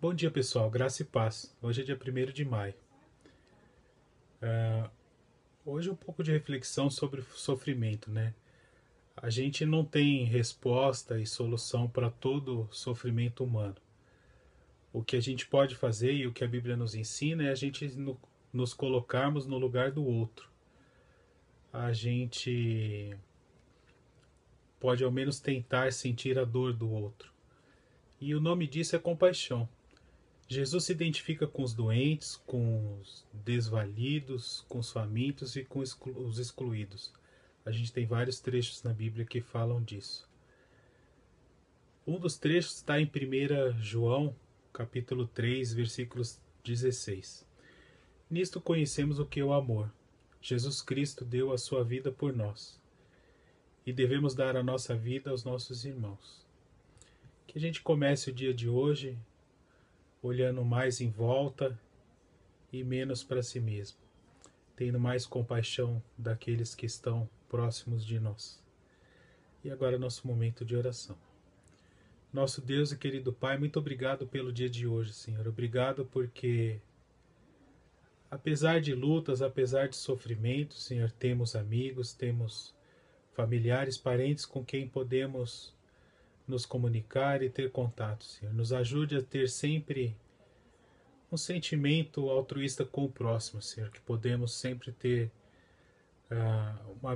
Bom dia pessoal, graça e paz. Hoje é dia 1 de maio. Uh, hoje um pouco de reflexão sobre sofrimento, né? A gente não tem resposta e solução para todo sofrimento humano. O que a gente pode fazer e o que a Bíblia nos ensina é a gente no, nos colocarmos no lugar do outro. A gente pode ao menos tentar sentir a dor do outro. E o nome disso é compaixão. Jesus se identifica com os doentes, com os desvalidos, com os famintos e com os excluídos. A gente tem vários trechos na Bíblia que falam disso. Um dos trechos está em 1 João, capítulo 3, versículos 16. Nisto conhecemos o que é o amor. Jesus Cristo deu a sua vida por nós. E devemos dar a nossa vida aos nossos irmãos. Que a gente comece o dia de hoje olhando mais em volta e menos para si mesmo, tendo mais compaixão daqueles que estão próximos de nós. E agora nosso momento de oração. Nosso Deus e querido Pai, muito obrigado pelo dia de hoje, Senhor. Obrigado porque apesar de lutas, apesar de sofrimentos, Senhor, temos amigos, temos familiares, parentes com quem podemos nos comunicar e ter contato, Senhor. Nos ajude a ter sempre um sentimento altruísta com o próximo, Senhor, que podemos sempre ter uh, uma